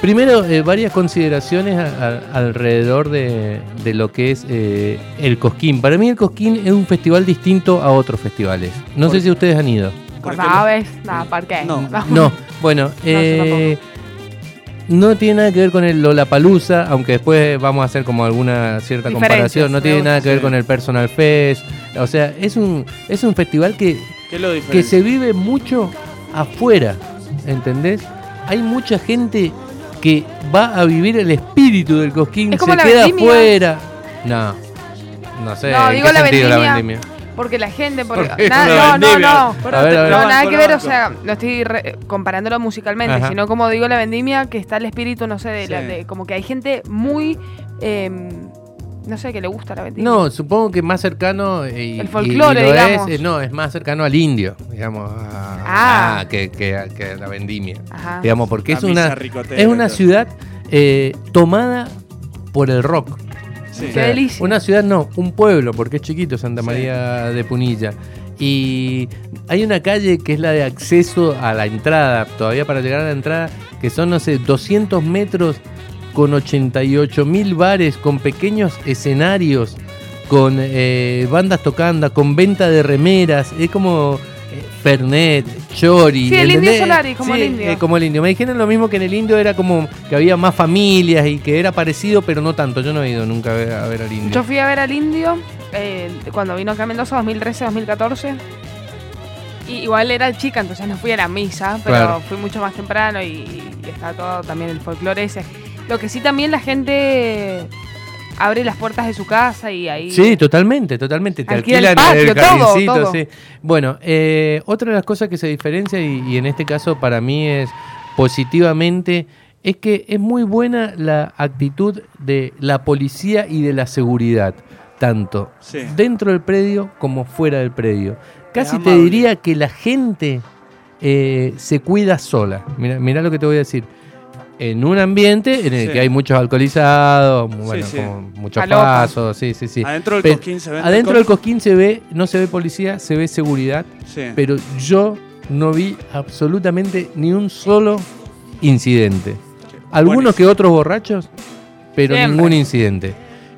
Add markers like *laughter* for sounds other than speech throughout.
Primero, eh, varias consideraciones a- a- alrededor de, de lo que es eh, el Cosquín. Para mí el Cosquín es un festival distinto a otros festivales. No sé si ustedes han ido. Por Porque aves, nada, ¿por qué? No. *laughs* No, bueno, eh, no tiene nada que ver con el Lollapalooza, aunque después vamos a hacer como alguna cierta comparación. No tiene nada que ver con el Personal Fest. O sea, es un, es un festival que, ¿Qué es lo que se vive mucho afuera, ¿entendés? Hay mucha gente que va a vivir el espíritu del Cosquín, Es como se la queda vendimia. afuera. No, no sé. No, ¿en digo qué la sentido la vendimia. Porque la gente. Porque, ¿Por qué nada- no, no, no. Pero A ver, te a ver. No, nada que ver, o sea, no estoy re- comparándolo musicalmente, Ajá. sino como digo la vendimia, que está el espíritu, no sé, de, la- de- como que hay gente muy, em, no sé, que le gusta la vendimia. No, supongo que más cercano. eh, y- El folclore, y digamos. es, eh, no, es más cercano al indio, digamos. a- Ah. a- que, que, a- que a la vendimia. Ajá. Digamos, porque La es una, es una ciudad eh, tomada por el rock. Sí. O sea, delicia. Una ciudad no, un pueblo, porque es chiquito Santa Sí. María de Punilla. Y hay una calle que es la de acceso a la entrada, todavía para llegar a la entrada, que son, no sé, 200 metros con 88 mil bares, con pequeños escenarios, con eh, bandas tocando, con venta de remeras. Es como eh, Fernet, Chori. Sí, el Indio. Solari, como Sí, el Indio. eh, como el indio. Me dijeron lo mismo que en el indio era como que había más familias y que era parecido, pero no tanto. Yo no he ido nunca a ver, a ver al indio. Yo fui a ver al indio eh, cuando vino acá a Mendoza 2013-2014. Y igual era chica, entonces no fui a la misa, pero Claro. fui mucho más temprano y, y está todo también el folclore ese. Lo que sí también la gente abre las puertas de su casa y ahí... Sí, totalmente, totalmente. Te Alquila el alquilan el, patio, todo, jardincito, todo. sí. Bueno, eh, otra de las cosas que se diferencia, y, y en este caso para mí es positivamente, es que es muy buena la actitud de la policía y de la seguridad, tanto Sí. dentro del predio como fuera del predio. Casi te diría que la gente eh, se cuida sola. Mira, mira lo que te voy a decir. En un ambiente en el Sí. que hay muchos alcoholizados, bueno, sí. como muchos pasos, sí, sí, sí. Adentro del Pe- cosquín se ve. Adentro del cosquín se ve, no se ve policía, se ve seguridad, Sí. pero yo no vi absolutamente ni un solo incidente. Algunos Buenísimo. que otros borrachos, pero Siempre. ningún incidente.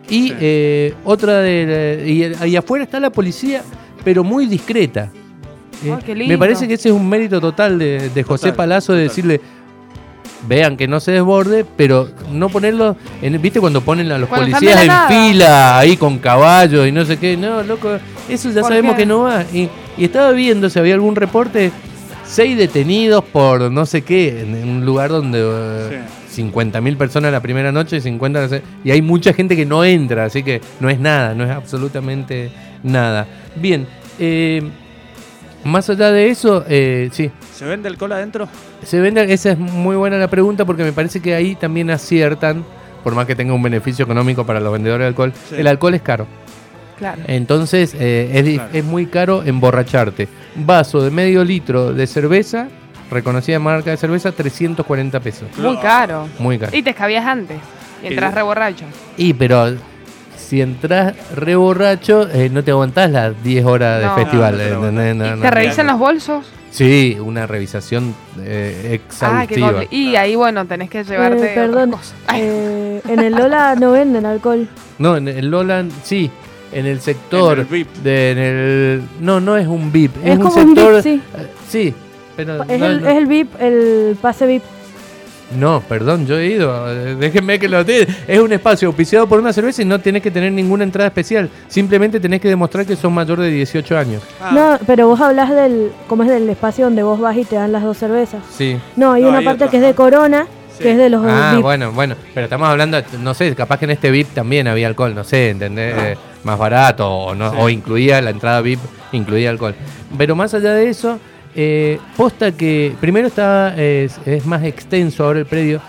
Y Sí. eh, otra de y, ahí afuera está la policía, pero muy discreta. Eh, me parece que ese es un mérito total de, de José Total, Palazzo de total. decirle vean que no se desborde, pero no ponerlo, en, ¿viste cuando ponen a los Cuando policías en nada. fila ahí con caballos y no sé qué? No, loco, eso ya ¿Por sabemos qué? que no va. Y, y estaba viendo si había algún reporte, seis detenidos por no sé qué, en, en un lugar donde eh, 50.000 personas la primera noche y 50 la se- y hay mucha gente que no entra, así que no es nada, no es absolutamente nada. Bien, eh, más allá de eso, eh, sí, ¿Se vende alcohol adentro? se vende, esa es muy buena la pregunta porque me parece que ahí también aciertan, por más que tenga un beneficio económico para los vendedores de alcohol, Sí. el alcohol es caro. Claro. Entonces eh, es, di- Claro. es muy caro emborracharte. Vaso de medio litro de cerveza, reconocida marca de cerveza, 340 pesos. Muy caro. Muy caro. Y te escabías antes. Y entras Y- re borracho. Y pero si entras re borracho, eh, no te aguantás las 10 horas de No. festival. No, no te lo ¿entendés? aguantás. No, ¿Y no, ¿Te no. revisan los bolsos? Sí, una revisión eh, Ah, exhaustiva. Y ahí, bueno, tenés que llevarte. Eh, perdón, eh, *laughs* en el Lola no venden alcohol. no, en el Lolan, sí. En el sector En el VIP. de en el no no es un VIP es, Es un como un sector VIP, sí. eh, sí pero Es, no, el, no. es el VIP, el pase VIP. No, perdón, yo he ido. eh, Déjenme que lo diga. Es un espacio auspiciado por una cerveza y no tenés que tener ninguna entrada especial. Simplemente tenés que demostrar que sos mayor de 18 años. Ah, No, pero vos hablas del, ¿cómo es del espacio donde vos vas y te dan las dos cervezas? Sí. No, hay No, una hay parte otra, que es de. Corona, Sí. que es de los Ah, VIP. bueno, bueno. Pero estamos hablando, no sé, capaz que en este VIP también había alcohol, no sé, ¿entendés? Eh, más barato o, no, Sí. o incluía la entrada VIP, incluía alcohol. Pero más allá de eso, eh, posta que primero está es, es más extenso ahora el predio.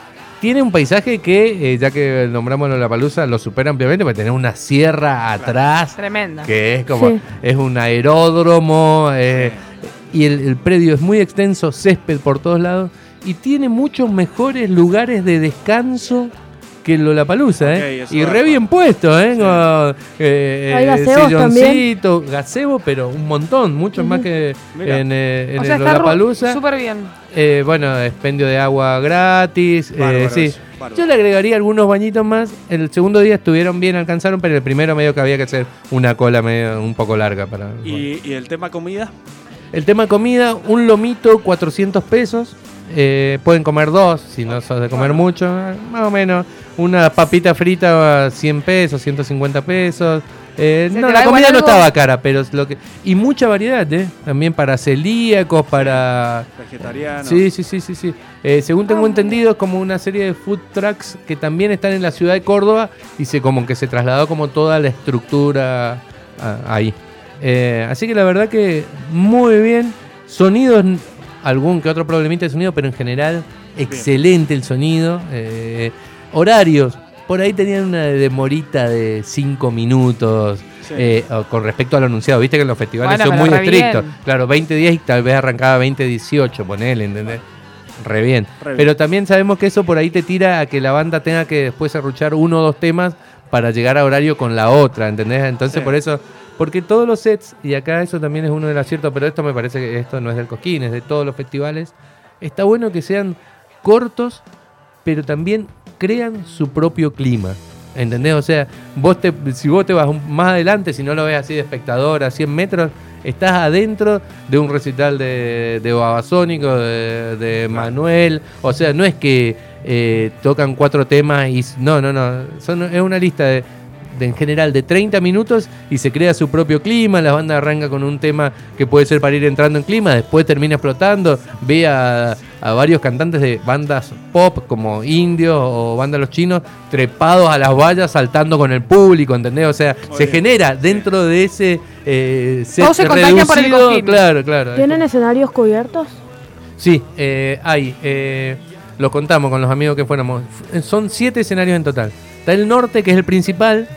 Tiene un paisaje que, eh, ya que nombramos la palusa, lo supera ampliamente, porque tenés una sierra atrás. Tremenda. que es como Sí. es un aeródromo eh, y el, el predio es muy extenso, césped por todos lados y tiene muchos mejores lugares de descanso que el Lollapalooza, ¿eh? Y re bien puesto, ¿eh? Sí. Con, eh, Hay eh, gazebos también. silloncito, gazebo, pero un montón, mucho más que Mira. en, eh, en o sea, el Lollapalooza. súper bien. Eh, bueno, expendio de agua gratis. eh, sí. bárbaro. Yo le agregaría algunos bañitos más. El segundo día estuvieron bien, alcanzaron, pero el primero medio que había que hacer una cola medio un poco larga para. ¿Y, y el tema comida? El tema comida, un lomito, 400 pesos. Eh, pueden comer dos, si no sos de comer mucho, más o menos. Una papita frita, 100 pesos, 150 pesos. Eh, ¿Se no, la da comida no estaba cara, pero es lo que. Y mucha variedad, ¿eh? También para celíacos, para. Vegetariano. Sí, sí, sí, sí, sí. Eh, según tengo Ah, entendido, es como una serie de food trucks que también están en la ciudad de Córdoba y se como que se trasladó como toda la estructura ah, ahí. Eh, así que la verdad que muy bien. Sonidos, algún que otro problemita de sonido, pero en general excelente el sonido. Eh, horarios, por ahí tenían una demorita de 5 minutos. Sí. eh, con respecto al anunciado, viste que en los festivales Bueno, son muy estrictos. bien. Claro, 20 días y tal vez arrancaba 20, 18, ponele, ¿entendés? Re bien. Re bien. Pero también sabemos que eso por ahí te tira a que la banda tenga que después arruchar uno o dos temas para llegar a horario con la otra, ¿entendés? Entonces Sí. por eso, porque todos los sets, y acá eso también es uno del acierto, pero esto me parece que esto no es del Cosquín, es de todos los festivales, está bueno que sean cortos, pero también crean su propio clima. ¿Entendés? O sea, vos te, si vos te vas más adelante, si no lo ves así de espectador a 100 metros, estás adentro de un recital de, de Babasónico, de, de Manuel. O sea, no es que eh, tocan cuatro temas y. No, no, no. Son, es una lista de, de, en general de 30 minutos y se crea su propio clima. La banda arranca con un tema que puede ser para ir entrando en clima, después termina explotando. Ve a, a varios cantantes de bandas pop como indios o bandas los chinos trepados a las vallas saltando con el público, ¿entendés? O sea, Muy se bien. genera dentro de ese eh, set Todos se contagian por el reducido, cojín. Claro, claro. ¿Tienen escenarios cubiertos? Sí, eh, hay. eh, lo contamos con los amigos que fuéramos. Son siete escenarios en total. Está el norte, que es el principal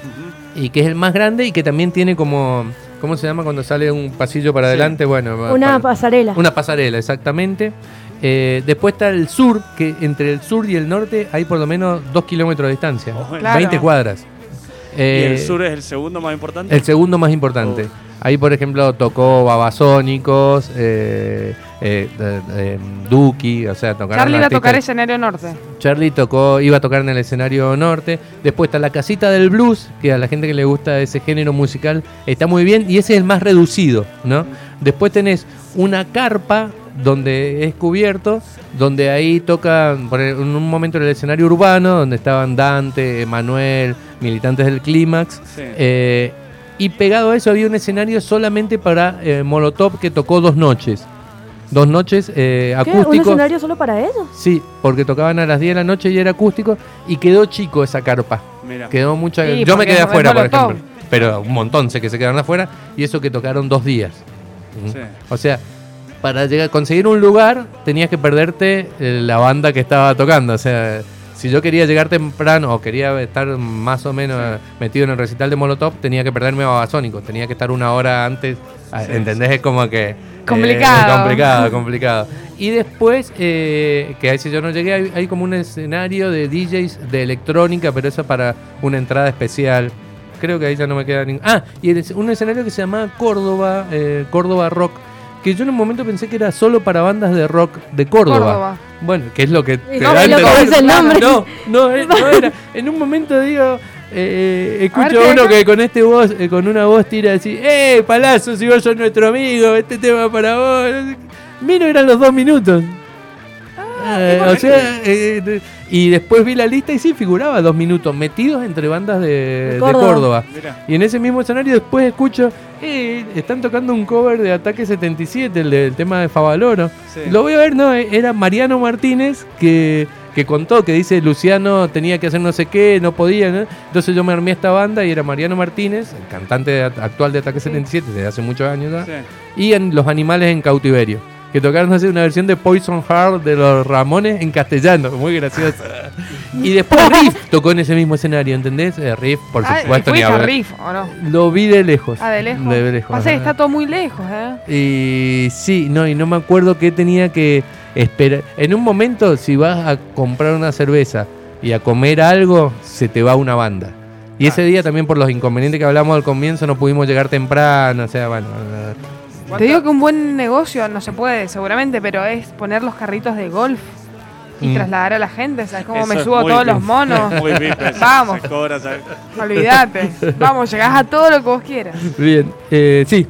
y que es el más grande y que también tiene como. ¿Cómo se llama cuando sale un pasillo para Sí. adelante? Bueno, Una para- pasarela. una pasarela, exactamente. Eh, después está el sur, que entre el sur y el norte hay por lo menos dos kilómetros de distancia. Ojo, Claro. 20 cuadras. ¿Y Eh, el sur es el segundo más importante? el segundo más importante. Oh. Ahí, por ejemplo, tocó Babasónicos, eh, eh, eh, eh, Duki, o sea, tocaron Charlie va a tocar escenario norte. Charlie tocó, iba a tocar en el escenario norte. Después está la casita del blues, que a la gente que le gusta ese género musical está muy bien. Y ese es el más reducido, ¿no? Después tenés una carpa donde es cubierto, donde ahí tocan por en un momento en el escenario urbano, donde estaban Dante, Emanuel, militantes del Clímax. Sí. Eh, y pegado a eso había un escenario solamente para eh, Molotov que tocó dos noches. Dos noches eh, ¿Qué? ¿Un escenario solo para eso? Sí, porque tocaban a las 10 de la noche y era acústico y quedó chico esa carpa. Mira. Quedó mucha. Sí, Yo me quedé afuera, por ejemplo. Pero un montón sé que se quedaron afuera y eso que tocaron dos días. Sí. O sea, para llegar, conseguir un lugar tenías que perderte eh, la banda que estaba tocando. O sea, si yo quería llegar temprano o quería estar más o menos metido en el recital de Molotov, tenía que perderme a Babasónicos. Tenía que estar una hora antes. Sí, ¿Entendés? Es como que. eh, Complicado. complicado, *laughs* complicado. Y después, eh, que ahí si yo no llegué, hay, hay como un escenario de DJs de electrónica, pero eso para una entrada especial. Creo que ahí ya no me queda ningún. Ah, y el- un escenario que se llama Córdoba, eh, Córdoba Rock, que yo en un momento pensé que era solo para bandas de rock de Córdoba. Córdoba. Bueno, que es lo que te No, da lo que el nombre. No, no, eh, no *laughs* era. En un momento digo, eh, escucho A ver, ¿qué uno que con este voz, eh, con una voz tira así, ¡eh, Palazzo, si vos sos nuestro amigo, este tema para vos! Miro, eran los dos minutos. Eh, o sea, eh, de- y después vi la lista y sí figuraba dos minutos metidos entre bandas de, de Córdoba. Y en ese mismo escenario después escucho, eh, están tocando un cover de Ataque 77, el del tema de Favaloro. Sí. Lo voy a ver, no, eh, era Mariano Martínez que, que contó, que dice Luciano tenía que hacer no sé qué, no podía, ¿no? Entonces yo me armé esta banda y era Mariano Martínez, el cantante actual de Ataque 77 desde hace muchos años ya, Sí. y en Los Animales en Cautiverio. Que tocaron una versión de Poison Heart de los Ramones en castellano, muy gracioso. Y después Riff tocó en ese mismo escenario, ¿entendés? Eh, Riff, por Ah, supuesto, ni ¿fuiste a hablar. Riff o no? Lo vi de lejos. Ah, de lejos. De lejos. Pasa que ajá. está todo muy lejos, ¿eh? Y sí, no, y no me acuerdo qué tenía que esperar. En un momento, si vas a comprar una cerveza y a comer algo, se te va una banda. Y ese Ah. día también por los inconvenientes que hablamos al comienzo no pudimos llegar temprano, o sea, bueno, Te digo que un buen negocio no se puede, seguramente, pero es poner los carritos de golf y Mm. trasladar a la gente. ¿Sabes cómo Eso me subo todos bien. los monos? *laughs* Muy VIP, *laughs* eso, Vamos. Olvídate. *laughs* Vamos, llegás a todo lo que vos quieras. bien, eh, sí,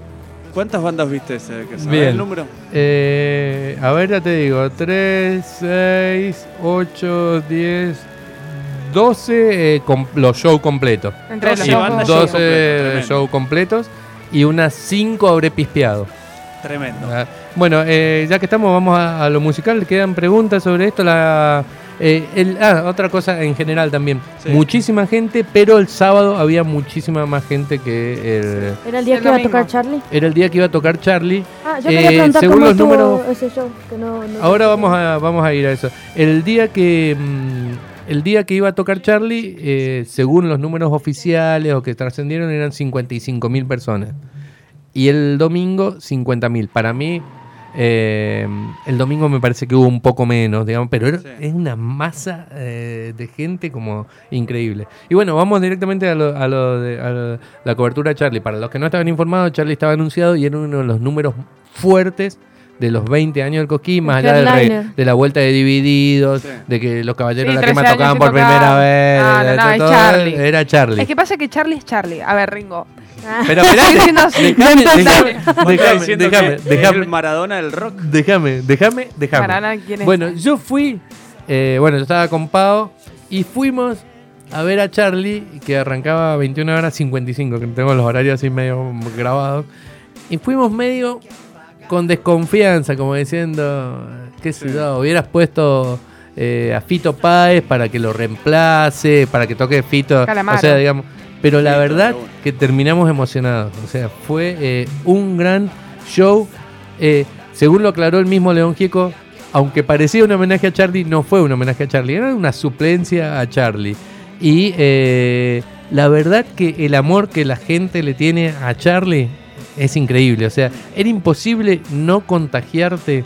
¿Cuántas bandas viste ese? Que Bien. el número? Eh, a ver, ya te digo, 3, 6, 8, 10, 12 eh, com- los shows completos. Entre los Sí, dos. banda, juegos. show 12 completo, tremendo. shows completos y unas 5 habré pispeado. Tremendo. Ah, Bueno, eh, ya que estamos, vamos a, a lo musical. ¿Quedan preguntas sobre esto? La, eh, el- ah, otra cosa en general también. Sí. Muchísima gente, pero el sábado había muchísima más gente que el... ¿Era el día El que iba a tocar Charlie? Era el día que iba a tocar Charlie. Ah, yo Eh, quería preguntar según cómo los números- ese show. Que no, no- Ahora vamos a, vamos a ir a eso. El día que mm, el día que iba a tocar Charlie, eh, según los números oficiales o que trascendieron, eran 55 mil personas. Y el domingo, 50 mil. Para mí, eh, el domingo me parece que hubo un poco menos, digamos, pero era- Sí. es una masa eh, de gente como increíble. Y bueno, vamos directamente a, lo, a, lo de, a lo- la cobertura de Charlie. Para los que no estaban informados, Charlie estaba anunciado y era uno de los números fuertes de los 20 años del Coquín, más allá del re- de la vuelta de Divididos, Sí. de que los caballeros Sí, de la quema 13 años tocaban por primera vez. No, no, todo, Charlie. Era Charlie. Es que pasa que Charlie es Charlie. A ver, Ringo. *laughs* Pero déjame, déjame, ¿Vos estás déjame, diciendo déjame, que es déjame, el Maradona del rock? déjame, déjame, déjame. Maradona, ¿quién es? Bueno, yo fui, eh, bueno, yo estaba con Pau y fuimos a ver a Charlie, que arrancaba a 21 horas 55, que tengo los horarios así medio grabados. Y fuimos medio con desconfianza, como diciendo, qué sé Sí. yo, hubieras puesto eh, a Fito Páez para que lo reemplace, para que toque Fito. Calamaro. O sea, digamos. Pero la verdad que terminamos emocionados. O sea, fue eh, un gran show. Eh, según lo aclaró el mismo León Gieco, aunque parecía un homenaje a Charlie, no fue un homenaje a Charlie, era una suplencia a Charlie. Y eh, la verdad que el amor que la gente le tiene a Charlie es increíble. O sea, era imposible no contagiarte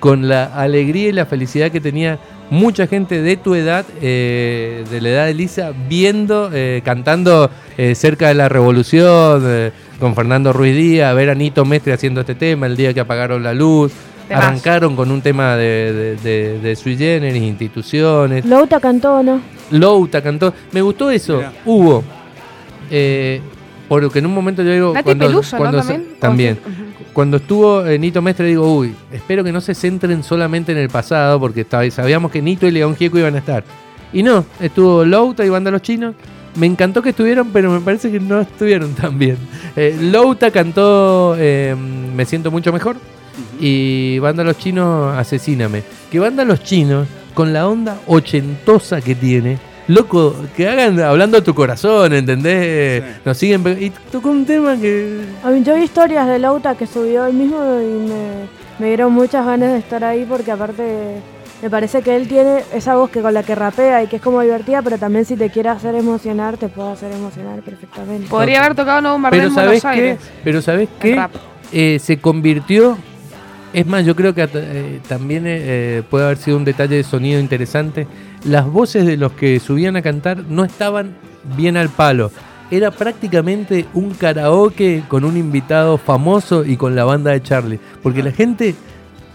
con la alegría y la felicidad que tenía mucha gente de tu edad, eh, de la edad de Lisa, viendo, eh, cantando eh, cerca de la revolución, eh, con Fernando Ruiz Díaz, ver a Nito Mestre haciendo este tema, el día que apagaron la luz. Arrancaron con un tema de, de, de- de sui generis, instituciones. Louta cantó, ¿no? Louta cantó. Me gustó eso. Hubo. Porque en un momento yo digo. Nati cuando, Peluso, cuando ¿no? se- También. también. Cuando estuvo eh, Nito Mestre, digo, uy, espero que no se centren solamente en el pasado, porque sabíamos que Nito y León Gieco iban a estar. Y no, estuvo Louta y Banda Los Chinos. Me encantó que estuvieron, pero me parece que no estuvieron *laughs* tan bien. Eh, Louta cantó eh, Me siento mucho mejor y Banda Los Chinos Asesíname. Que Banda Los Chinos, con la onda ochentosa que tiene, loco, que hagan hablando a tu corazón, ¿entendés? Sí. Nos siguen. Y tocó un tema que. A mí, yo vi historias de Louta que subió él mismo y me, me dieron muchas ganas de estar ahí porque aparte me parece que él tiene esa voz que con la que rapea y que es como divertida, pero también si te quiere hacer emocionar, te puede hacer emocionar perfectamente. Podría haber tocado Nuevo Bombardeo Pero en ¿sabes Buenos qué? Aires. Pero ¿sabes qué? Eh, se convirtió. Es más, yo creo que eh, también eh, puede haber sido un detalle de sonido interesante. Las voces de los que subían a cantar no estaban bien al palo. Era prácticamente un karaoke con un invitado famoso y con la banda de Charlie. Porque la gente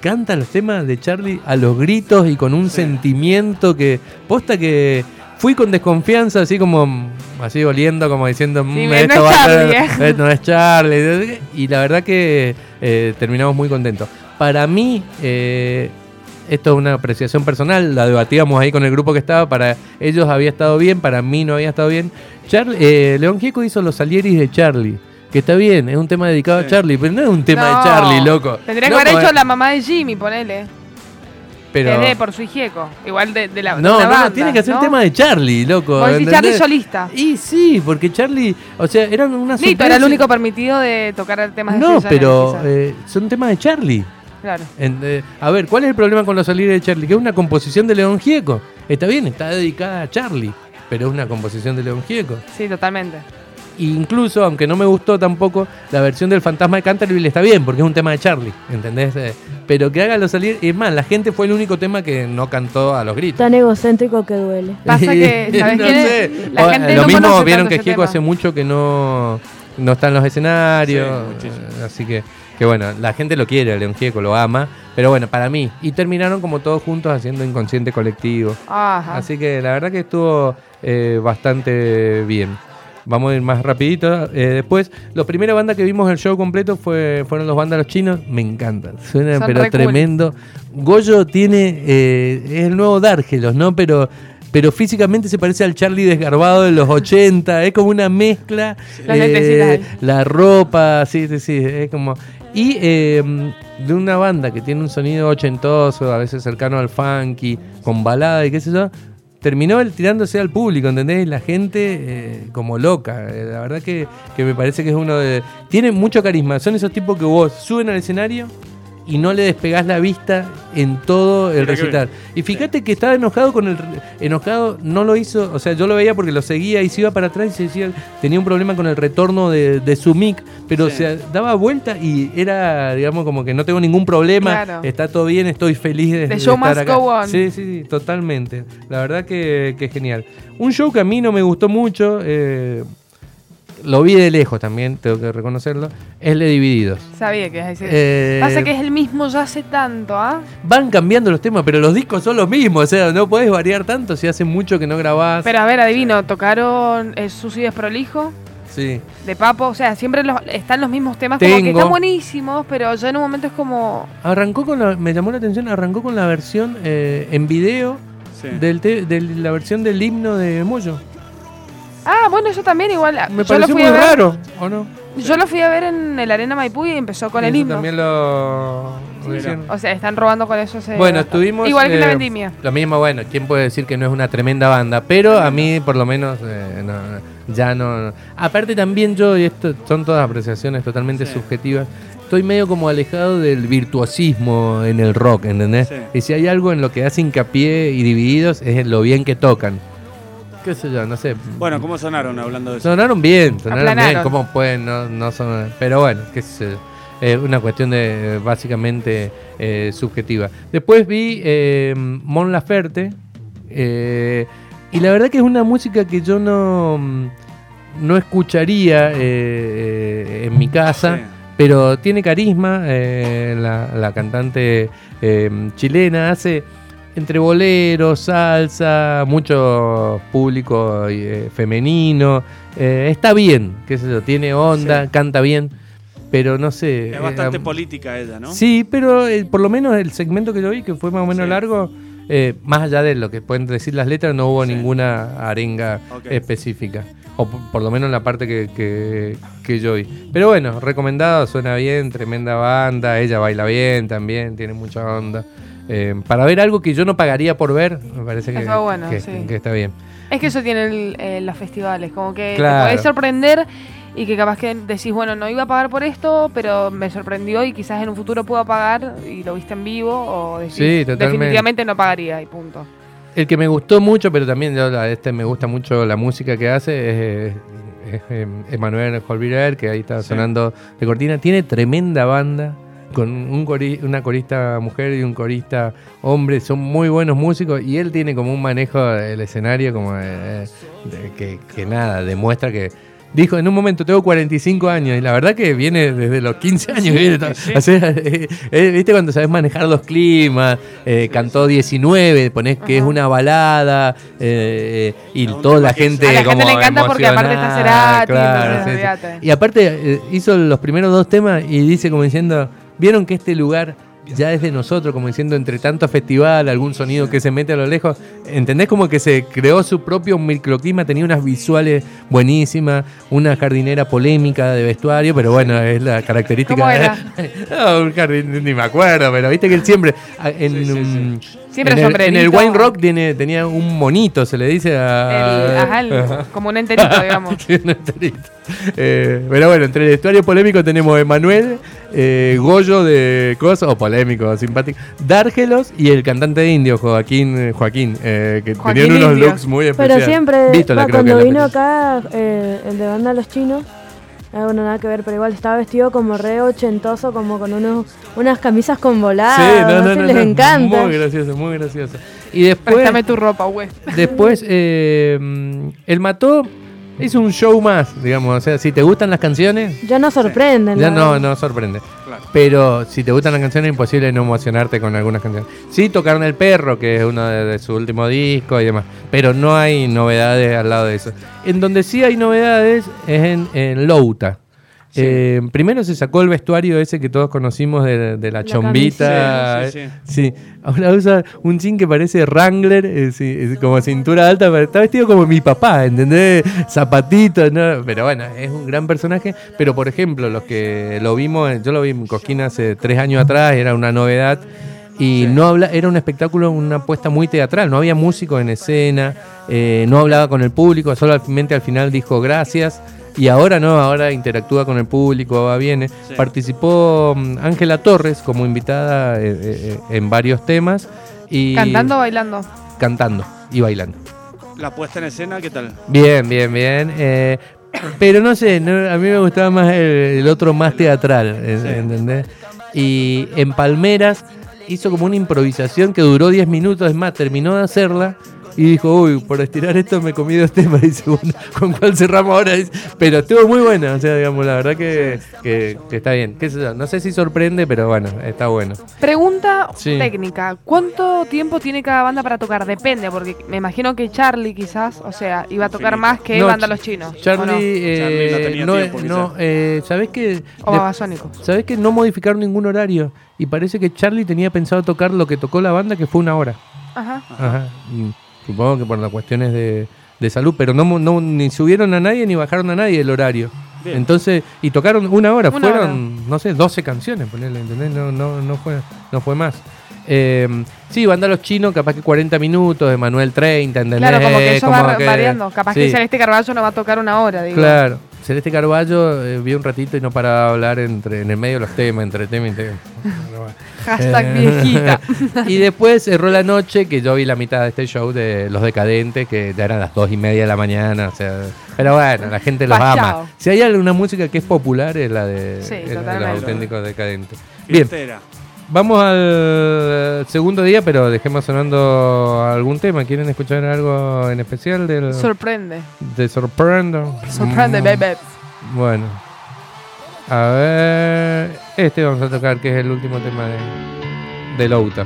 canta los temas de Charlie a los gritos y con un Sí. sentimiento que. Posta que. Fui con desconfianza, así como. Así oliendo, como diciendo. "Mm, no esto es va a ser- Charlie, eh". *laughs* eh, no es Charlie. Y la verdad que eh, terminamos muy contentos. Para mí, eh, esto es una apreciación personal, la debatíamos ahí con el grupo que estaba, para ellos había estado bien, para mí no había estado bien. Charlie, eh, León Gieco hizo los Salieris de Charlie, que está bien, es un tema dedicado Sí. a Charlie, pero no es un tema No. de Charlie, loco. Tendría que haber hecho eh, la mamá de Jimmy, ponele. pero... Por su hijieco. Igual de, de la. No, no, no, banda, tiene que hacer ¿no? tema de Charlie, loco. Vos decís. Charlie solista. Y sí, porque Charlie, o sea, eran una Nito era el único permitido de tocar temas de No, pero eh, son temas de Charlie. Claro. En- eh, a ver, ¿cuál es el problema con la salida de Charlie? Que es una composición de León Gieco. Está bien, está dedicada a Charlie, pero es una composición de León Gieco. Sí, totalmente. Incluso, aunque no me gustó tampoco, la versión del Fantasma de Canterville está bien, porque es un tema de Charlie, ¿entendés? Eh, pero que hágalo salir. Y es más, la gente fue el único tema que no cantó a los gritos. Tan egocéntrico que duele. Pasa que, *laughs* ¿sabes No quién es? sé. La O, gente lo no mismo vieron que Gieco tema. hace mucho que no, no está en los escenarios. Sí, eh, así que, que bueno, la gente lo quiere, León Gieco lo ama. Pero bueno, para mí. Y terminaron como todos juntos haciendo inconsciente colectivo. Ajá. Así que la verdad que estuvo eh, bastante bien. Vamos a ir más rapidito. Eh, después, la primera banda que vimos el show completo fue, fueron los vándalos chinos. Me encantan. Suena Son pero re cool. tremendo. Goyo tiene, eh, es el nuevo Dárgelos, ¿no? Pero, pero físicamente se parece al Charlie desgarbado de los 80. Es como una mezcla. eh, Las ahí. la ropa, sí, sí, sí. Es como... Y eh, de una banda que tiene un sonido ochentoso, a veces cercano al funky, con balada y qué sé yo, terminó él tirándose al público, ¿entendés? La gente eh, como loca. Eh, la verdad que, que me parece que es uno de... Tiene mucho carisma. Son esos tipos que vos suben al escenario y no le despegás la vista en todo el Mira recital. Y fíjate que estaba enojado con el... Enojado, no lo hizo, o sea, yo lo veía porque lo seguía y se iba para atrás y se decía, tenía un problema con el retorno de, de su mic, pero Sí. se daba vuelta y era, digamos, como que no tengo ningún problema, Claro. está todo bien, estoy feliz de, The de show estar must acá. go on. Sí, sí, sí, totalmente. La verdad que, que es genial. Un show que a mí no me gustó mucho, eh, lo vi de lejos también, tengo que reconocerlo, es Le Divididos. Sabía que a decir. Eh, Pasa que es el mismo ya hace tanto, ¿ah? Van cambiando los temas, pero los discos son los mismos, o sea, no puedes variar tanto si hace mucho que no grabás. Pero a ver, adivino, tocaron eh, Susi Desprolijo, Sí. de Papo, o sea, siempre los- están los mismos temas, como que están buenísimos, pero ya en un momento es como... Arrancó con la, me llamó la atención, arrancó con la versión eh, en video Sí. del te- de la versión del himno de Moyo. Ah, bueno, eso también igual. Me yo lo pareció fui muy a ver, raro, ¿o no? Yo lo fui a ver en el Arena Maipú y empezó con el Eso himno. También lo, lo Sí. O sea, están robando con eso. ese- Bueno, estuvimos. Igual que la eh, vendimia. Lo mismo, bueno, ¿quién puede decir que no es una tremenda banda? Pero a mí, por lo menos, eh, no, no, ya no. Aparte, también yo, y esto son todas apreciaciones totalmente Sí. subjetivas, estoy medio como alejado del virtuosismo en el rock, ¿entendés? Sí. Y si hay algo en lo que hace hincapié y divididos, es en lo bien que tocan. ¿Qué sé yo? No sé. Bueno, ¿cómo sonaron hablando de eso? Sonaron bien, sonaron bien. ¿Cómo pueden no, no sonar? Pero bueno, qué sé yo. Es una cuestión de eh, básicamente eh, subjetiva. Después vi eh, Mon Laferte. eh, y la verdad que es una música que yo no, no escucharía eh, eh, en mi casa. Sí. Pero tiene carisma, eh, la, la cantante eh, chilena hace entre boleros, salsa, mucho público eh, femenino. eh, está bien, qué sé yo, tiene onda, Sí. canta bien, pero no sé. Es bastante eh, política ella, ¿no? Sí, pero por lo menos el segmento que yo vi, que fue más o menos Sí. largo, más allá de lo que pueden decir las letras, no hubo Sí. ninguna arenga específica. O por, por lo menos en la parte que, que- que yo vi. Pero bueno, recomendado, suena bien, tremenda banda, ella baila bien también, tiene mucha onda. Eh, para ver algo que yo no pagaría por ver, me parece que, Está bueno, que- sí. que está bien. Es que eso tienen eh, los festivales, como que Claro. te podés sorprender y que capaz que decís, bueno, no iba a pagar por esto, pero me sorprendió y quizás en un futuro puedo pagar y lo viste en vivo o decís, Sí, definitivamente no pagaría y punto. El que me gustó mucho, pero también yo este me gusta mucho la música que hace, es, es, eh, Emanuel que ahí está Sí. sonando de cortina. Tiene tremenda banda, con un cori- una corista mujer y un corista hombre, son muy buenos músicos y él tiene como un manejo del escenario como de- de que, que nada, demuestra que... Dijo en un momento, tengo 45 años y la verdad que viene desde los 15 años. viene todo- o sea, eh, eh, ¿Viste cuando sabes manejar los climas? Eh, cantó 19, ponés que es una balada eh, y toda la gente A la gente como le encanta porque aparte está Cerati, claro, sí, sí. Y aparte eh, hizo los primeros dos temas y dice como diciendo, vieron que este lugar ya es de nosotros, como diciendo entre tanto festival, algún sonido que se mete a lo lejos, ¿entendés? Como que se creó su propio microclima, tenía unas visuales buenísimas, una jardinera polémica de vestuario, pero bueno, es la característica. ¿Cómo era? *laughs* no, un jardín, ni me acuerdo, pero viste que él siempre ah, en, Sí, sí, sí. un- Siempre en, el, en el sombrerito. Wine Rock tiene, tenía un monito, se le dice a... El- ajá, el- como un enterito, *laughs* digamos. Sí, un enterito. Eh, pero bueno, entre el vestuario polémico tenemos Emanuel, eh, Goyo de cosas, o polémico, simpático, Dárgelos y el cantante de indio, Joaquín, eh, Joaquín, eh, que Joaquín tenían unos Indio. looks muy especiales. Pero siempre, va, cuando vino acá, eh, el de banda Los Chinos, bueno, nada que ver, pero igual estaba vestido como re ochentoso, como con unos, unas camisas con voladas. Sí, no, no, sé, no, les no, encanta. Muy gracioso, muy gracioso. Y después, Préstame tu ropa, güey. después el Mató hizo un show más, digamos. O sea, si te gustan las canciones, Ya no sorprenden. ya no, no sorprende. Claro. Pero si te gustan las canciones, es imposible no emocionarte con algunas canciones. Sí, tocaron El Perro, que es uno de, de su último disco y demás. Pero no hay novedades al lado de eso. En donde sí hay novedades es en, en Louta. Sí. Eh, primero se sacó el vestuario ese que todos conocimos de, de la, La chombita. Sí, eh, sí, sí. Ahora usa un jean que parece Wrangler, eh, sí, es como cintura alta, pero está vestido como mi papá, ¿entendés? Zapatitos, ¿no? Pero bueno, es un gran personaje. Pero por ejemplo, los que lo vimos, eh, yo lo vi en Cosquín hace tres años atrás, era una novedad. Y no habla, era un espectáculo, una apuesta muy teatral, no había músicos en escena, eh, no hablaba con el público, solamente al final dijo gracias. Y ahora no, ahora interactúa con el público, va, viene. Sí. Participó mm, Ángela Torres como invitada eh, eh, en varios temas. Y Cantando o bailando. Cantando y bailando. La puesta en escena, ¿qué tal? Bien, bien, bien. eh, *coughs* pero no sé, no- a mí me gustaba más el, el otro más teatral, Sí. ¿entendés? Y en Palmeras hizo como una improvisación que duró 10 minutos, es más, terminó de hacerla y dijo, uy, por estirar esto me comí dos temas, *laughs* dice, bueno, ¿con cuál cerramos ahora? Dice, Pero estuvo muy buena, o sea, digamos, la verdad que, que- que está bien. ¿Qué sé yo? No sé si sorprende, pero bueno, está bueno. Pregunta Sí. técnica. ¿Cuánto tiempo tiene cada banda para tocar? Depende, porque me imagino que Charlie quizás, o sea, iba a tocar más que No, Banda Los Chinos. ¿o Charlie, no? eh, Charlie no tenía no, tiempo, no, eh, ¿sabés que O Babasónicos. ¿Sabés que no modificaron ningún horario? Y parece que Charlie tenía pensado tocar lo que tocó la banda, que fue una hora. Ajá. Ajá. Mm, Supongo que por las cuestiones de, de salud, pero no, no ni subieron a nadie ni bajaron a nadie el horario. Bien. Entonces, y tocaron una hora, Una fueron, no sé, 12 canciones, ponele, ¿entendés? No, no, no, fue, no fue más. Eh, sí, banda Los Chinos, capaz que 40 minutos, Emanuel 30, ¿entendés? Claro, como que eso Como va que- variando. Capaz sí. que Celeste Carballo no va a tocar una hora, digo. Claro. Celeste Carballo eh, vi un ratito y no paraba de hablar entre, en el medio de los temas, entre tema y tema. *laughs* Hashtag Eh, viejita. *laughs* y después cerró la noche, que yo vi la mitad de este show de Los Decadentes, que ya eran las dos y media de la mañana. O sea, pero bueno, la gente los Pachao. ama. Si hay alguna música que es popular, es la de, Sí, es la de los auténticos decadentes. Bien, Fiestera. vamos al segundo día, pero dejemos sonando algún tema. ¿Quieren escuchar algo en especial del, Sorprende. de Sorprendo? Sorprende, Mm, baby. Bueno. A ver. Este vamos a tocar, que es el último tema de, de Louta.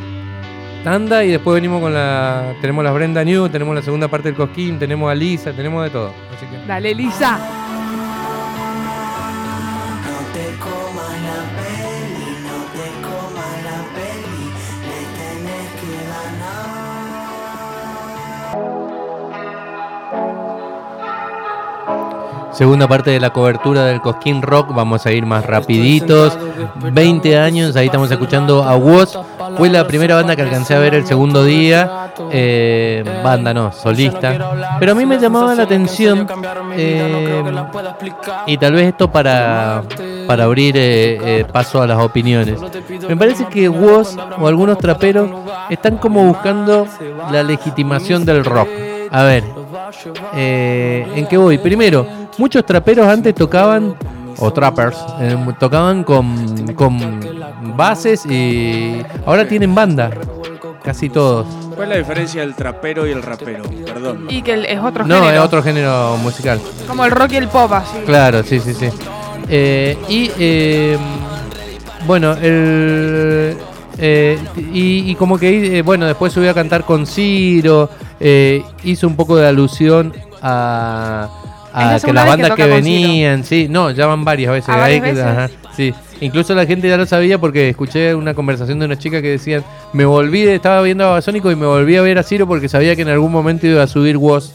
Tanda y después venimos con la. Tenemos las Brenda New, tenemos la segunda parte del Cosquín, tenemos a Lisa, tenemos de todo. Dale, Lisa. Segunda parte de la cobertura del Cosquín Rock, vamos a ir más rapiditos. 20 años, ahí estamos escuchando a Woz. Fue la primera banda que alcancé a ver el segundo día. Eh, banda no, solista. Pero a mí me llamaba la atención, eh, y tal vez esto para, para abrir eh, eh, paso a las opiniones. Me parece que Woz o algunos traperos están como buscando la legitimación del rock. A ver, eh, ¿en qué voy? Primero, muchos traperos antes tocaban, o trappers, eh, tocaban con, con bases y ahora tienen banda. Casi todos. ¿Cuál es la diferencia del trapero y el rapero? Perdón. Y que el- es otro No, género. es otro género musical. Como el rock y el pop, así. Claro, sí, sí, sí. Eh, y eh, bueno, el, eh, y, y como que, eh, bueno, después subió a cantar con Ciro, eh, hizo un poco de alusión a, a que las vez que venían, sí, no, ya van varias veces. ¿Ah, Ahí veces? ajá, sí. Incluso la gente ya lo sabía porque escuché una conversación de una chica que decían, me volví, estaba viendo a Babasónico y me volví a ver a Ciro porque sabía que en algún momento iba a subir Woz.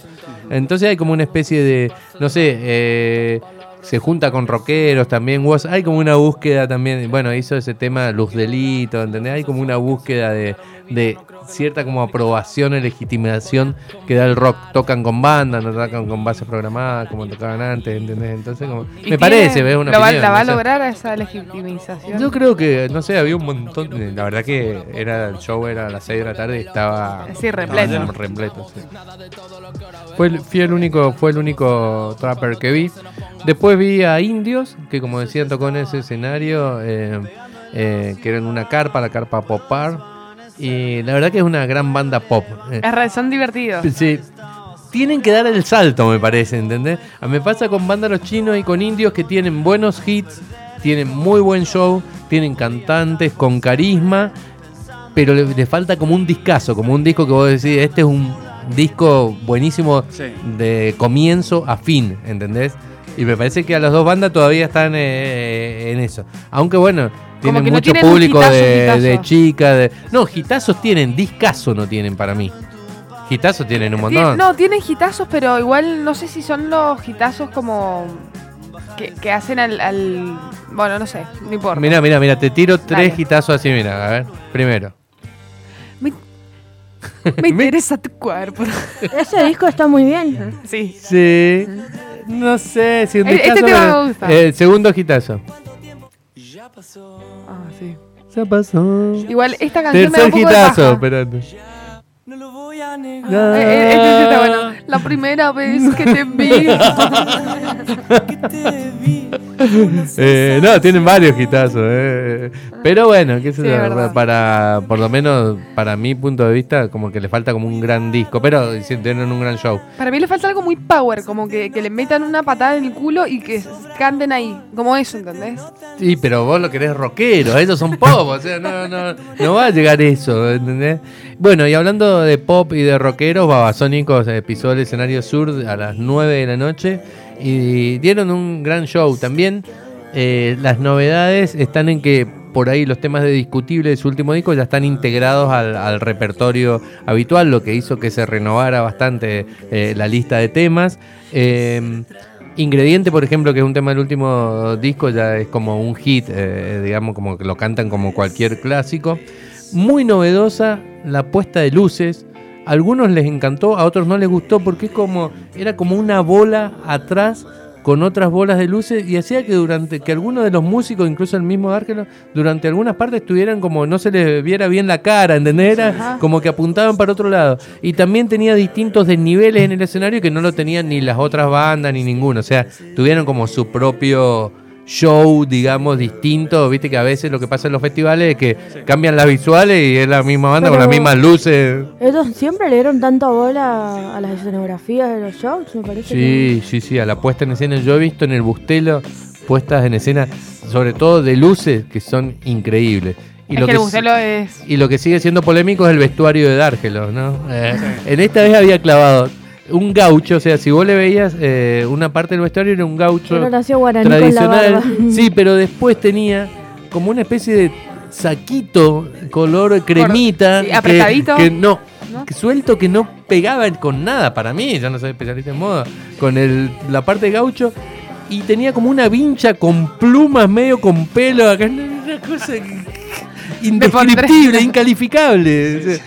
Entonces hay como una especie de, no sé, eh, se junta con rockeros también, Woz. Hay como una búsqueda también, bueno, hizo ese tema Luz Delito, ¿entendés? Hay como una búsqueda de, de cierta como aprobación y legitimación que da el rock. Tocan con banda, no tocan con bases programadas como tocaban antes, ¿entendés? Entonces como, ¿Y me tiene- parece, ¿ves? Una ¿La va, la va a no sé. lograr esa legitimización? Yo creo que, no sé, había un montón. de- La verdad que era el show era a las 6 de la tarde y estaba. Sí, repleto. estaba repleto, sí. Fue, el- fui el único, fue el único trapper que vi. Después vi a Indios, que como decía tocó en ese escenario, eh, eh, que era en una carpa, la carpa Popar. Y la verdad que es una gran banda pop. Eh, Es re- son divertidos. Sí. Tienen que dar el salto, me parece, ¿entendés? A mí me pasa con bandas los chinos y con indios que tienen buenos hits, tienen muy buen show, tienen cantantes con carisma, pero le, le falta como un discazo, como un disco que vos decís, este es un disco buenísimo Sí. de comienzo a fin, ¿entendés? Y me parece que a las dos bandas todavía están eh, en eso. Aunque bueno, tienen no mucho tienen público hitazo, de, de chicas. De... No, hitazos tienen, discazo no tienen para mí. Hitazos tienen un Tien- montón. no, tienen hitazos, pero igual no sé si son los hitazos como que, que hacen al, al- Bueno, no sé, no importa. Mira, mira, mira, te tiro tres Dale. hitazos así, mira, a ver. Primero. Me, *laughs* me interesa tu cuerpo. Ese disco está muy bien. sí. Sí. No sé si un este tema pero- me gusta. Eh, segundo hitazo. Ah, sí. Ya pasó. Igual esta canción me da Tercer un poco de paja. espérate. No lo voy a negar. eh, este está bueno. La *laughs* primera vez que te vi. *laughs* Eh, no, tienen varios hitazos. eh. Pero bueno, qué sé Sí, yo, verdad. para, por lo menos para mi punto de vista, como que le falta como un gran disco. Pero tienen un gran show. Para mí le falta algo muy power, como que, que le metan una patada en el culo y que canten ahí. Como eso, ¿entendés? Sí, pero vos lo querés rockero, ellos son pop, o sea, no, no, no va a llegar eso, ¿entendés? Bueno, y hablando de pop y de rockeros, Babasónicos eh, escenario sur a las 9 de la noche y dieron un gran show. También eh, las novedades están en que por ahí los temas de discutible de su último disco ya están integrados al, repertorio habitual, lo que hizo que se renovara bastante eh, la lista de temas. Eh, Ingrediente, por ejemplo, que es un tema del último disco, ya es como un hit, digamos, como que lo cantan como cualquier clásico. Muy novedosa la puesta de luces. A algunos les encantó, a otros no les gustó porque es como era como una bola atrás con otras bolas de luces y hacía que durante que algunos de los músicos, incluso el mismo D'Argelo, durante algunas partes estuvieran como no se les viera bien la cara, ¿entendés? Era Ajá. como que apuntaban para otro lado. Y también tenía distintos desniveles en el escenario que no lo tenían ni las otras bandas ni ninguno. O sea, tuvieron como su propio show, digamos, distinto. Viste que a veces lo que pasa en los festivales es que cambian las visuales y es la misma banda con las mismas luces. Ellos siempre le dieron tanta bola a las escenografías de los shows, me parece. Sí, sí, sí, a la puesta en escena. Yo he visto en el Bustelo puestas en escena, sobre todo de luces, que son increíbles. Y es lo que, que el sí- Bustelo es. Y lo que sigue siendo polémico es el vestuario de Dárgelo, ¿no? Eh, en esta vez había clavado un gaucho, o sea, si vos le veías eh, una parte del vestuario era un gaucho Era nació guaraní con la tradicional. barba. *laughs* Sí, pero después tenía como una especie de saquito color cremita. sí, que- apretadito. Que, no, suelto que no pegaba con nada para mí, yo no soy especialista en moda, con el, la parte de gaucho. Y tenía como una vincha con plumas, medio con pelo, acá, una cosa indescriptible, incalificable.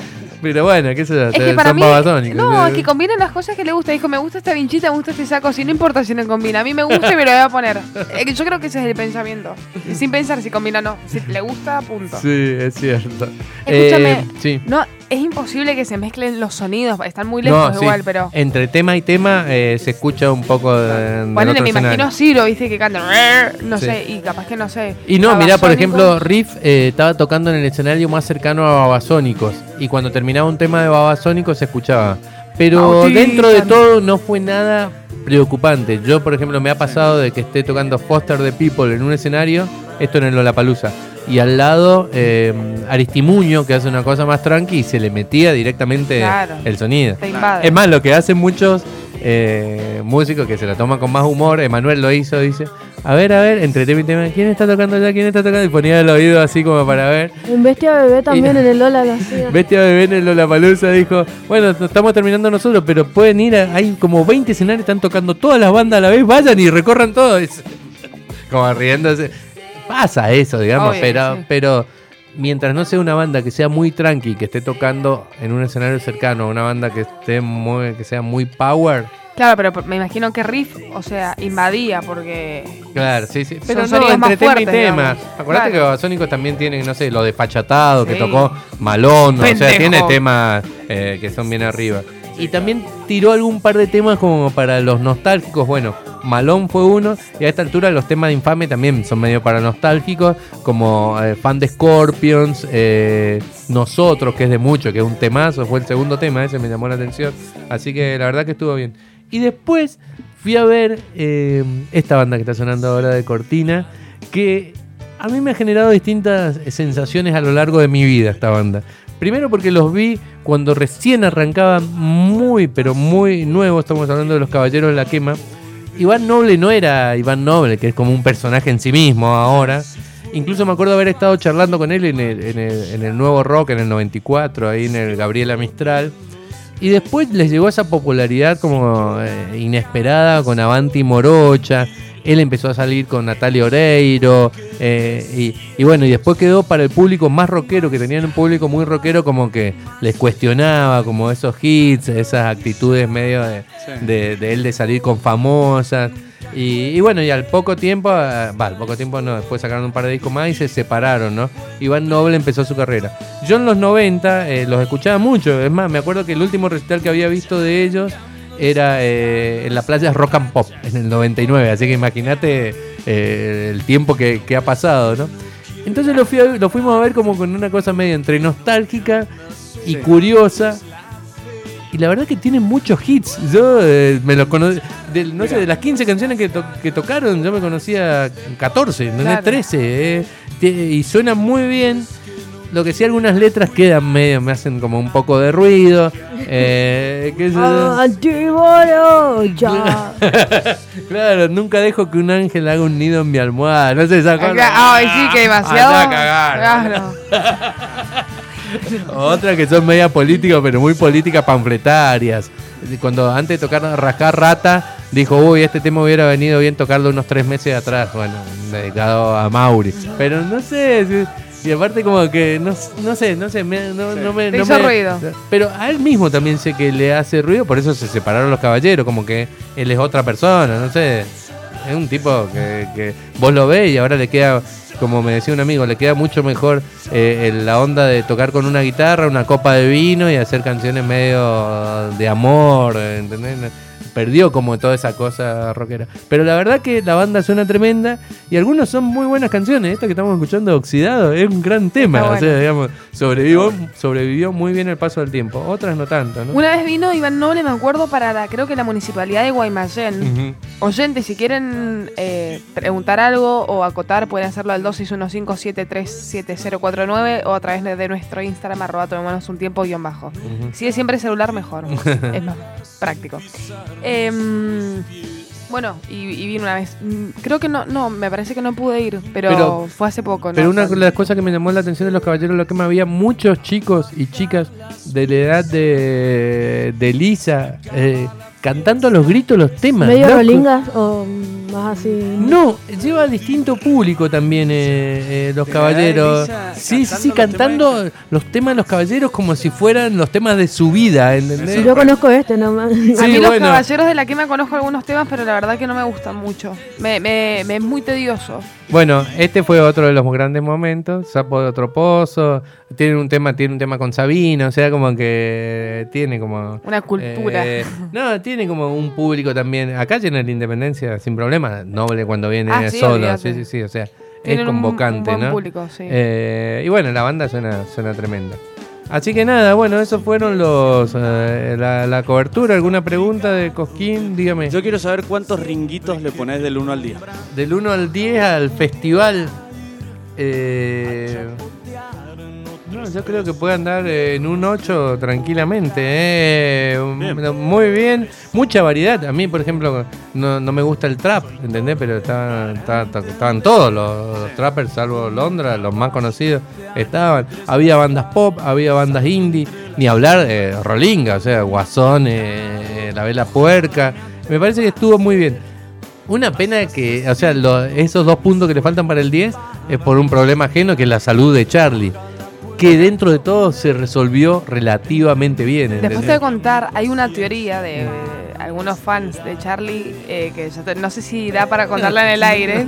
Pero bueno, qué sé yo, Es que son para mí. babasónicos. No, es que combinan las cosas que le gusta. Dijo, me gusta esta vinchita, me gusta este saco. Si no importa si no combina. A mí me gusta y me lo voy a poner. *laughs* Yo creo que ese es el pensamiento. Sin pensar si combina o no. Si le gusta, punto. Sí, es cierto. Escúchame. Eh, sí. No, es imposible que se mezclen los sonidos. Están muy lejos No, sí. igual, pero. Entre tema y tema eh, se escucha un poco de, otro me imagino Ciro, viste, que canta. No Sí. sé, y capaz que no sé. Y no, mirá, por ejemplo, Riff eh, estaba tocando en el escenario más cercano a Babasónicos. Y cuando terminaba un tema de Babasónicos se escuchaba. Pero dentro de todo no fue nada preocupante. Yo, por ejemplo, me ha pasado de que esté tocando Foster the People en un escenario, esto en el Lollapalooza. Y al lado eh, Aristimuño, que hace una cosa más tranqui, y se le metía directamente Claro. el sonido. Es más, lo que hacen muchos eh, músicos que se la toman con más humor, Emanuel lo hizo, dice, a ver, a ver, entre tema y tema, ¿quién está tocando ya? ¿Quién está tocando? Y ponía el oído así como para ver. En Bestia Bebé también Y- en el Lola lo hacía. Bestia Bebé en el Lollapalooza dijo, bueno, no estamos terminando nosotros, pero pueden ir, a- hay como 20 escenarios, están tocando todas las bandas a la vez, vayan y recorran todo. Es- *laughs* como riéndose. Pasa eso, digamos, Obvio, pero, sí. pero mientras no sea una banda que sea muy tranqui, que esté tocando en un escenario cercano, una banda que esté muy, que sea muy power, Claro, pero me imagino que Riff, o sea, invadía porque. Claro, sí, sí. Pero no, sonidos más entre tema y tema. Claro. que Babasónicos también tienen, no sé, lo de Fachatado, que tocó Malón, o sea, tiene temas eh, que son bien arriba. Y también tiró algún par de temas como para los nostálgicos, bueno, Malón fue uno. Y a esta altura los temas de Infame también son medio para nostálgicos, como eh, fan de Scorpions, eh, Nosotros, que es de mucho, que es un temazo, fue el segundo tema, ese me llamó la atención. Así que la verdad que estuvo bien. Y después fui a ver eh, esta banda que está sonando ahora de Cortina, que a mí me ha generado distintas sensaciones a lo largo de mi vida esta banda. Primero porque los vi cuando recién arrancaban muy, pero muy nuevos, estamos hablando de los Caballeros de la Quema. Iván Noble no era Iván Noble, que es como un personaje en sí mismo ahora. Incluso me acuerdo haber estado charlando con él en el, en el- en el nuevo rock, en el 94, ahí en el Gabriela Mistral. Y después les llegó esa popularidad como eh, inesperada con Avanti Morocha. Él empezó a salir con Natalia Oreiro. eh, y, y bueno, y después quedó para el público más rockero, que tenían un público muy rockero, como que les cuestionaba, como esos hits, esas actitudes medio de, Sí. de, de él de salir con famosas. Y, y bueno, y al poco tiempo, ah, va, al poco tiempo no, después sacaron un par de discos más y se separaron, ¿no? Iván Noble empezó su carrera. Yo en los 90 eh, los escuchaba mucho, es más, me acuerdo que el último recital que había visto de ellos era eh, en la playa Rock and Pop, en el 99, así que imagínate eh, el tiempo que, que ha pasado, ¿no? Entonces lo, fui a- lo fuimos a ver como con una cosa medio entre nostálgica y Sí. curiosa. Y la verdad que tienen muchos hits. Yo eh, me lo conocí. No sé, de las 15 canciones que, to- que tocaron, yo me conocía 14, no Claro. 13. eh. Y suena muy bien. Lo que sí, algunas letras quedan medio, me hacen como un poco de ruido. Eh, qué. Ah, Antiborocha. *laughs* Claro, nunca dejo que un ángel haga un nido en mi almohada. No sé, esa cosa. Acá- Ay, sí, que demasiado. Andá a cagar. Claro. *laughs* Otras que son media políticas, pero muy políticas panfletarias. Cuando antes de tocar Rajar Rata, dijo, uy, este tema hubiera venido bien tocarlo unos tres meses atrás. Bueno, dedicado a Mauri. Pero no sé, si- y aparte como que, no, no sé, no sé, me- no, no me... Te no hizo me- ruido. Pero a él mismo también sé que le hace ruido, por eso se separaron los caballeros, como que él es otra persona, no sé. Es un tipo que, que vos lo ves y ahora le queda, como me decía un amigo, le queda mucho mejor eh, el- la onda de tocar con una guitarra, una copa de vino y hacer canciones medio de amor, ¿entendés? Perdió como toda esa cosa rockera. Pero la verdad que la banda suena tremenda y algunos son muy buenas canciones. Esta que estamos escuchando, Oxidado, es un gran tema. O sea, digamos, sobrevivió, sobrevivió muy bien el paso del tiempo. Otras no tanto, ¿no? Una vez vino Iván Noble, me acuerdo, para la, creo que la municipalidad de Guaymallén. Ujú. Oyentes, si quieren eh, preguntar algo o acotar, pueden hacerlo al 2615737049 o a través de, nuestro Instagram, arroba tomémonos un tiempo guion bajo. Ujú. Si es siempre celular, mejor. *laughs* es más práctico. Em, bueno, y, y vino una vez. Mm, Creo que no, no, me parece que no pude ir, pero, Pero- fue hace poco. ¿no? Pero una de las cosas que me llamó la atención de los caballeros lo que me había muchos chicos y chicas de la edad de, de Lisa eh, cantando a los gritos los temas. ¿Medio loco. rolingas o más así? No, lleva distinto público también eh, eh, los caballeros. Sí, sí, sí, cantando los cantando los temas de los caballeros como si fueran los temas de su vida, ¿entendés? Yo conozco este nomás. *laughs* A Sí, mí los caballeros de la quema conozco algunos temas, pero la verdad que no me gustan mucho. Me, me, me es muy tedioso. Bueno, este fue otro de los grandes momentos. Sapo de otro pozo. Tiene un tema, tiene un tema con Sabina, o sea, como que tiene como. Una cultura. eh, no, tiene como un público también. Acá llena la independencia sin problema. Noble cuando viene Ah, sí, solo. Sí, sí, sí. O sea, Tienen es un- convocante, un buen ¿no? público, sí. Eh, y bueno, la banda suena, suena tremenda. Así que nada, bueno, esos fueron los eh, la, la cobertura. ¿Alguna pregunta de Cosquín? Dígame. Yo quiero saber cuántos ringuitos le pones del 1 al 10. Del 1 al 10 al festival. eh, no, yo creo que puede andar eh, en un 8 tranquilamente. eh, Bien. Muy bien. Mucha variedad. A mí, por ejemplo, no, no me gusta el trap, ¿entendés? Pero estaban, estaban, estaban todos los, los trappers, salvo Londra, los más conocidos, estaban. Había bandas pop, había bandas indie. Ni hablar de Rolinga, o sea, Guasón, eh, La Vela Puerca. Me parece que estuvo muy bien. Una pena que, o sea, lo- esos dos puntos que le faltan para el 10 es por un problema ajeno que es la salud de Charlie. Que dentro de todo se resolvió relativamente bien. Después te voy a contar, hay una teoría de, algunos fans de Charlie eh, que yo te- no sé si da para contarla en el aire,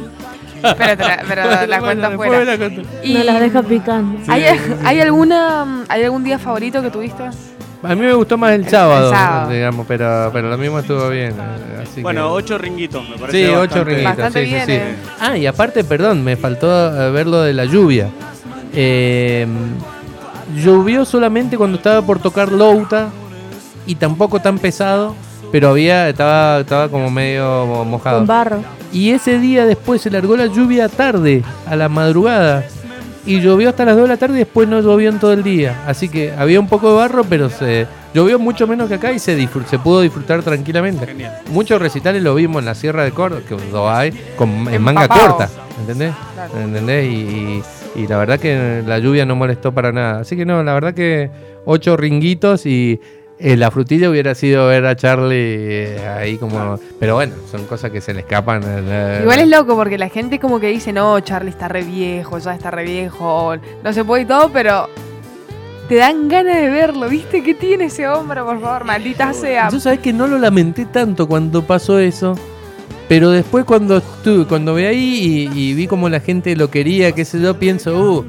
pero, te la, pero *laughs* la cuento la contás. Y- No las deja picando. ¿Hay, hay alguna, ¿Hay algún día favorito que tuviste? A mí me gustó más el sábado, sábado. digamos, pero, pero lo mismo estuvo bien. eh, así Bueno, que- ocho ringuitos, me parece. Sí, ocho ringuitos. Bastante sí, sí, bien, sí. eh. Ah, y aparte, perdón, me faltó ver lo de la lluvia. Eh, llovió solamente cuando estaba por tocar Louta y tampoco tan pesado, pero había estaba, estaba como medio mojado. Con barro. Y ese día después se largó la lluvia tarde, a la madrugada. Y llovió hasta las 2 de la tarde y después no llovió en todo el día. Así que había un poco de barro, pero se llovió mucho menos que acá y se, disfr- se pudo disfrutar tranquilamente. Genial. Muchos recitales lo vimos en la Sierra de Córdoba, que lo hay, con, en manga corta. ¿Entendés? Claro. ¿Entendés? Y, y- y la verdad que la lluvia no molestó para nada. Así que no, la verdad que ocho ringuitos y eh, la frutilla hubiera sido ver a Charlie eh, ahí como... Pero bueno, son cosas que se le escapan. eh, Igual es loco porque la gente como que dice, no, Charlie está re viejo, ya está re viejo, no se puede y todo, pero te dan ganas de verlo, ¿viste? ¿Qué tiene ese hombre, por favor? Maldita sea. Yo sabés que no lo lamenté tanto cuando pasó eso. Pero después cuando estuve, cuando vi ahí y, y vi como la gente lo quería, qué sé yo, pienso, uh,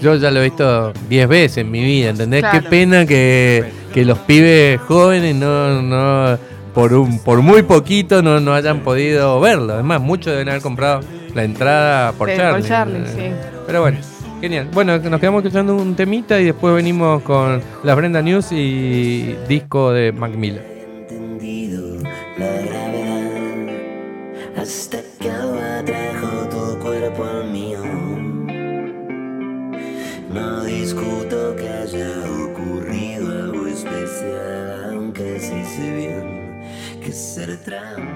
yo ya lo he visto 10 veces en mi vida, ¿entendés? Qué pena que, que los pibes jóvenes no, no por un, por muy poquito no, no hayan podido verlo. Además, muchos deben haber comprado la entrada por Sí, Charlie. por Charlie, sí. Pero bueno, genial. Bueno, nos quedamos escuchando un temita y después venimos con las Brenda News y disco de Mac Miller. Hasta que atrajo tu cuerpo al mío. No discuto que haya ocurrido algo especial, aunque sí sé bien que ser trampa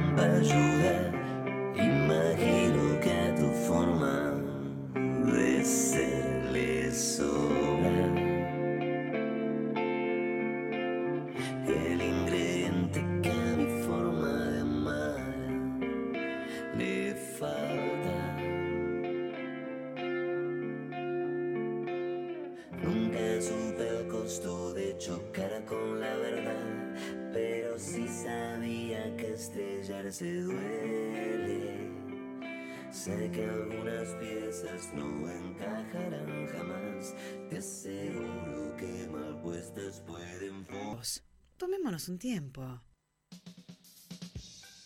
estrellarse duele. Sé que algunas piezas no encajarán jamás, te aseguro que mal puestas pueden Tomémonos un tiempo.